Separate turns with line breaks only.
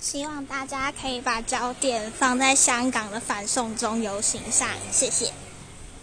希望大家可以把焦点放在香港的反送中游行上谢谢。